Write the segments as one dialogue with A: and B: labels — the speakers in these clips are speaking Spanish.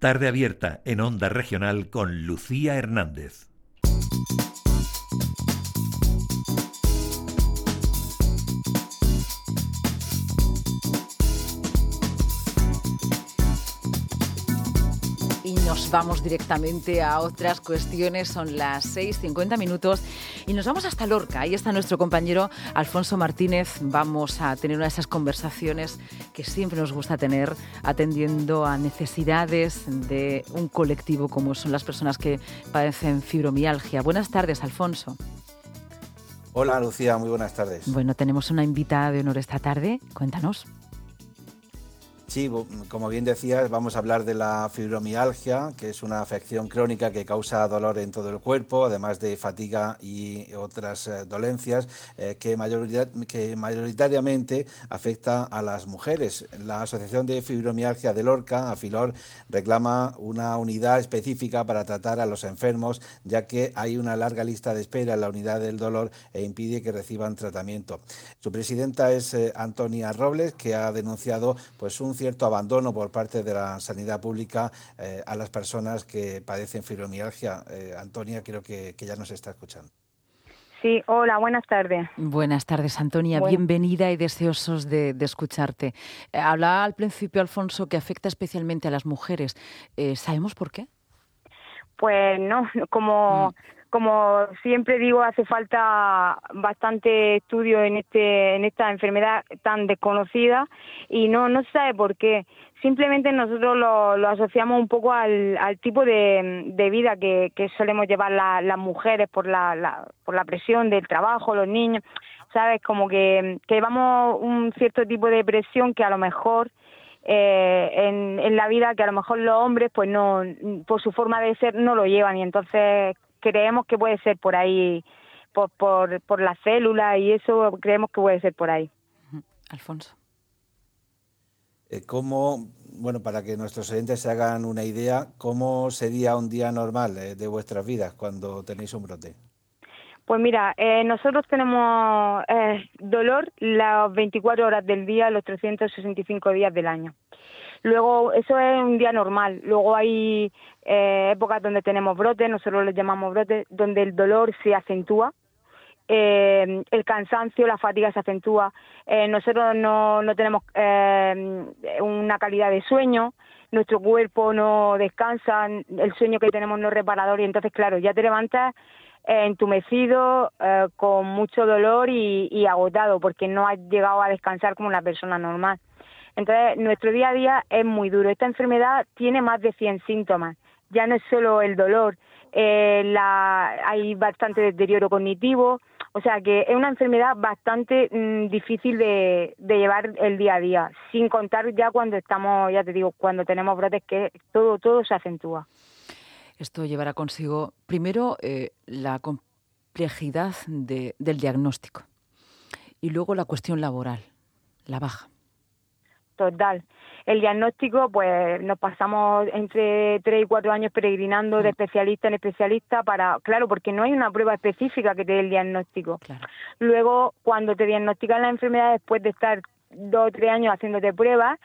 A: Tarde abierta en Onda Regional con Lucía Hernández.
B: Nos vamos directamente a otras cuestiones. Son las 6.50 minutos y nos vamos hasta Lorca. Ahí está nuestro compañero Alfonso Martínez. Vamos a tener una de esas conversaciones que siempre nos gusta tener atendiendo a necesidades de un colectivo como son las personas que padecen fibromialgia. Buenas tardes, Alfonso.
C: Hola Lucía, muy buenas tardes.
B: Bueno, tenemos una invitada de honor esta tarde. Cuéntanos.
C: Sí, como bien decías, vamos a hablar de la fibromialgia, que es una afección crónica que causa dolor en todo el cuerpo, además de fatiga y otras eh, dolencias eh, que, que, mayoritariamente afecta a las mujeres. La Asociación de Fibromialgia de Lorca, AFILOR, reclama una unidad específica para tratar a los enfermos, ya que hay una larga lista de espera en la unidad del dolor e impide que reciban tratamiento. Su presidenta es eh, Antonia Robles, que ha denunciado pues, un cierto abandono por parte de la sanidad pública eh, a las personas que padecen fibromialgia. Eh, Antonia, creo que, ya nos está escuchando.
D: Sí, hola, buenas tardes.
B: Buenas tardes, Antonia. Bienvenida y deseosos de, escucharte. Eh, hablaba al principio, Alfonso, que afecta especialmente a las mujeres. ¿Sabemos por qué?
D: Pues no, como... Mm como siempre digo, hace falta bastante estudio en este en esta enfermedad tan desconocida y no no se sabe por qué. Simplemente nosotros lo, asociamos un poco al, tipo de, vida que, solemos llevar las mujeres por la, la, por la presión del trabajo, los niños, sabes, como que, que llevamos un cierto tipo de presión que a lo mejor eh, en, en la vida que a lo mejor los hombres pues no por su forma de ser no lo llevan y entonces creemos que puede ser por ahí, por, por, por la célula y eso creemos que puede ser por ahí.
B: Alfonso.
C: Eh, ¿Cómo, bueno, para que nuestros oyentes se hagan una idea, cómo sería un día normal eh, de vuestras vidas cuando tenéis un brote?
D: Pues mira, eh, nosotros tenemos dolor las 24 horas del día, los 365 días del año. Luego, eso es un día normal. Luego hay eh, épocas donde tenemos brotes, nosotros les llamamos brotes, donde el dolor se acentúa, eh, el cansancio, la fatiga se acentúa. Eh, nosotros no, no tenemos eh, una calidad de sueño, nuestro cuerpo no descansa, el sueño que tenemos no es reparador y entonces, claro, ya te levantas entumecido, con mucho dolor y, y agotado porque no has llegado a descansar como una persona normal. Entonces, nuestro día a día es muy duro. Esta enfermedad tiene más de 100 síntomas. Ya no es solo el dolor, eh, hay bastante deterioro cognitivo, o sea que es una enfermedad bastante mm, difícil de, llevar el día a día, sin contar ya cuando estamos, ya te digo, cuando tenemos brotes que todo, todo se acentúa.
B: Esto llevará consigo, primero, eh, la complejidad del diagnóstico y luego la cuestión laboral, la baja
D: total. El diagnóstico, pues nos pasamos entre tres y cuatro años peregrinando de mm. especialista en especialista para, claro, porque no hay una prueba específica que te dé el diagnóstico. Luego, cuando te diagnostican la enfermedad después de estar dos o tres años haciéndote pruebas,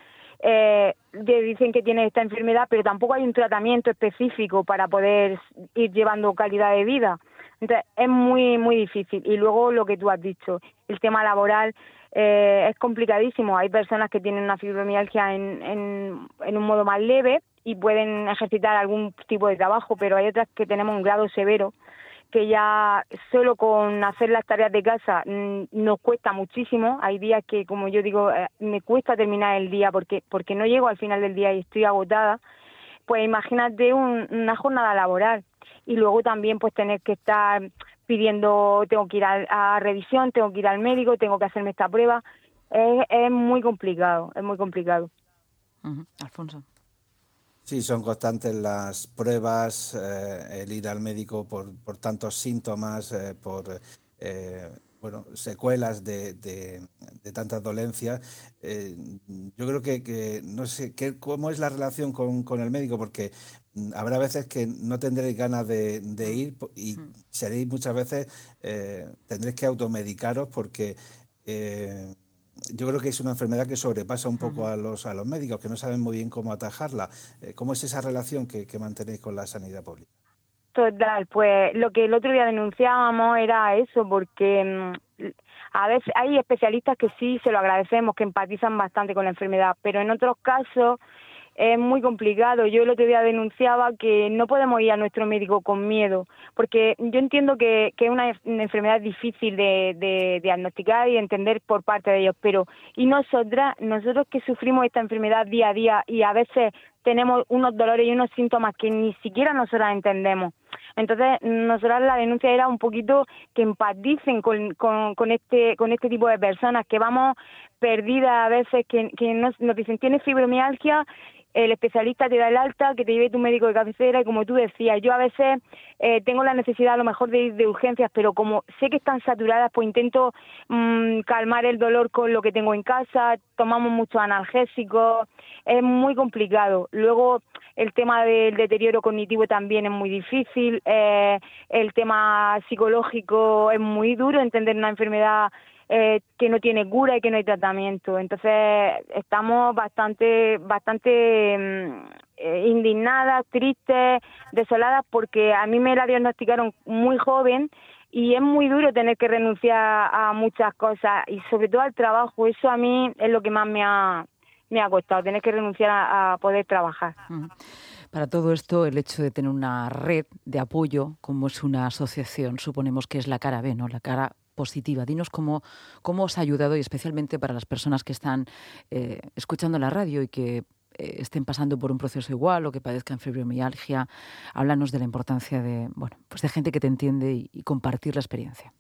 D: eh, te dicen que tienes esta enfermedad, pero tampoco hay un tratamiento específico para poder ir llevando calidad de vida. Entonces, es muy, muy difícil. Y luego lo que tú has dicho, el tema laboral, eh, es complicadísimo. Hay personas que tienen una fibromialgia en, en, un modo más leve y pueden ejercitar algún tipo de trabajo, pero hay otras que tenemos un grado severo que ya solo con hacer las tareas de casa mm, nos cuesta muchísimo. Hay días que, como yo digo, eh, me cuesta terminar el día porque porque no llego al final del día y estoy agotada. Pues imagínate una jornada laboral y luego también pues tener que estar pidiendo, tengo que ir a, revisión, tengo que ir al médico, tengo que hacerme esta prueba. Es, muy complicado, es muy complicado.
B: Alfonso.
C: Sí, son constantes las pruebas, eh, el ir al médico por, por tantos síntomas, eh, por eh, bueno, secuelas de, de, tantas dolencias. yo creo que, que, no sé, ¿qué, ¿cómo es la relación con, con el médico? Porque Mm, habrá veces que no tendréis ganas de, ir y seréis muchas veces, eh, tendréis que automedicaros porque, eh, yo creo que es una enfermedad que sobrepasa un poco a los, a los médicos, que no saben muy bien cómo atajarla. Eh, ¿Cómo es esa relación que, que mantenéis con la sanidad pública?
D: Pues lo que el otro día denunciábamos era eso, porque mm, a veces hay especialistas que sí se lo agradecemos, que empatizan bastante con la enfermedad, pero en otros casos es muy complicado. Yo el otro día denunciaba que no podemos ir a nuestro médico con miedo, porque yo entiendo que, que es una, enfermedad difícil de, de, diagnosticar y entender por parte de ellos, pero y nosotras, nosotros que sufrimos esta enfermedad día a día y a veces tenemos unos dolores y unos síntomas que ni siquiera nosotras entendemos. Entonces, nosotras la denuncia era un poquito que empaticen con, este con este tipo de personas, que vamos perdidas a veces, que, nos, nos dicen, tienes fibromialgia el especialista te da el alta, que te lleve tu médico de cabecera y como tú decías, yo a veces eh, tengo la necesidad a lo mejor de ir de urgencias, pero como sé que están saturadas, pues intento mmm, calmar el dolor con lo que tengo en casa, tomamos muchos analgésicos, es muy complicado. Luego el tema del deterioro cognitivo también es muy difícil, eh, el tema psicológico es muy duro, entender una enfermedad eh, que no tiene cura y que no hay tratamiento. Entonces estamos bastante, bastante mm, eh, indignadas, tristes, desoladas, porque a mí me la diagnosticaron muy joven y es muy duro tener que renunciar a muchas cosas y sobre todo al trabajo. Eso a mí es lo que más me ha, me ha costado, tener que renunciar a, poder trabajar.
B: Para todo esto, el hecho de tener una red de apoyo, como es una asociación, suponemos que es la cara B, ¿no? La cara positiva. Dinos cómo, cómo os ha ayudado y especialmente para las personas que están eh, escuchando la radio y que eh, estén pasando por un proceso igual o que padezcan fibromialgia. Háblanos de la importancia de, bueno, pues de gente que te entiende y compartir la experiencia.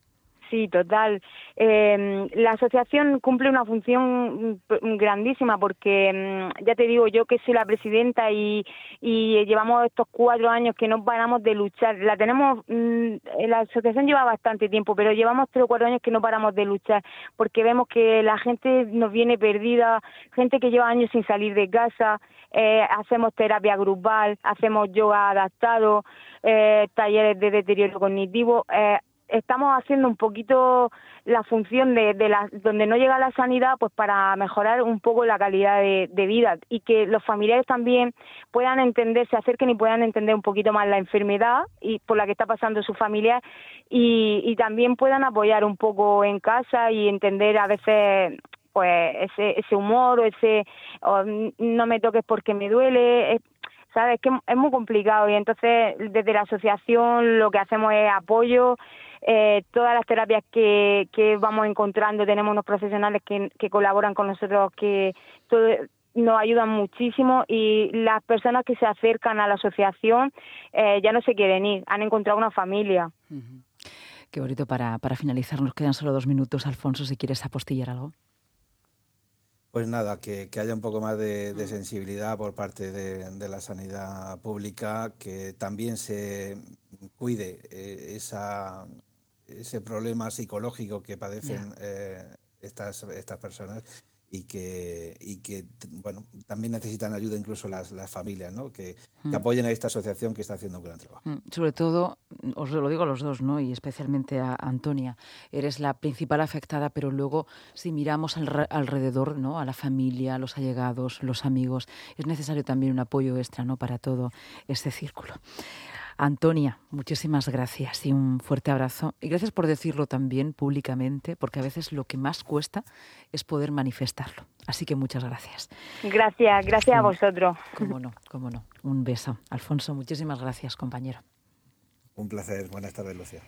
D: Sí, total. Eh, la asociación cumple una función mm, grandísima porque, mm, ya te digo, yo que soy la presidenta y, llevamos estos cuatro años que no paramos de luchar. La tenemos, mm, la asociación lleva bastante tiempo, pero llevamos tres o cuatro años que no paramos de luchar porque vemos que la gente nos viene perdida, gente que lleva años sin salir de casa, eh, hacemos terapia grupal, hacemos yoga adaptado, eh, talleres de deterioro cognitivo. Estamos haciendo un poquito la función de, de la, donde no llega la sanidad, pues para mejorar un poco la calidad de, vida y que los familiares también puedan entender, se acerquen y puedan entender un poquito más la enfermedad y por la que está pasando su familia y, y también puedan apoyar un poco en casa y entender a veces pues ese, ese humor o ese no me toques porque me duele, sabes que es muy complicado y entonces desde la asociación lo que hacemos es apoyo eh, todas las terapias que, que vamos encontrando, tenemos unos profesionales que, que colaboran con nosotros, que nos ayudan muchísimo y las personas que se acercan a la asociación eh, ya no se quieren ir, han encontrado una familia.
B: Qué bonito para, para finalizar, nos quedan solo dos minutos, Alfonso, si quieres apostillar algo.
C: Pues nada, que, que, haya un poco más de, de sensibilidad por parte de, de, la sanidad pública, que también se cuide eh, esa, ese problema psicológico que padecen eh, estas, estas personas y que, y que bueno, también necesitan ayuda incluso las, las familias, ¿no? Que, que, mm. apoyen a esta asociación que está haciendo un gran trabajo. Mm,
B: sobre todo, os lo digo a los dos, ¿no? Y especialmente a Antonia, eres la principal afectada, pero luego si miramos al, alrededor, ¿no? A la familia, a los allegados, los amigos, es necesario también un apoyo extra, ¿no? Para todo este círculo. Antonia, muchísimas gracias y un fuerte abrazo. Y gracias por decirlo también públicamente, porque a veces lo que más cuesta es poder manifestarlo. Así que muchas gracias.
D: Gracias, gracias a vosotros.
B: Cómo no, cómo no. Un beso. Alfonso, muchísimas gracias, compañero.
C: Un placer. Buenas tardes, Lucía.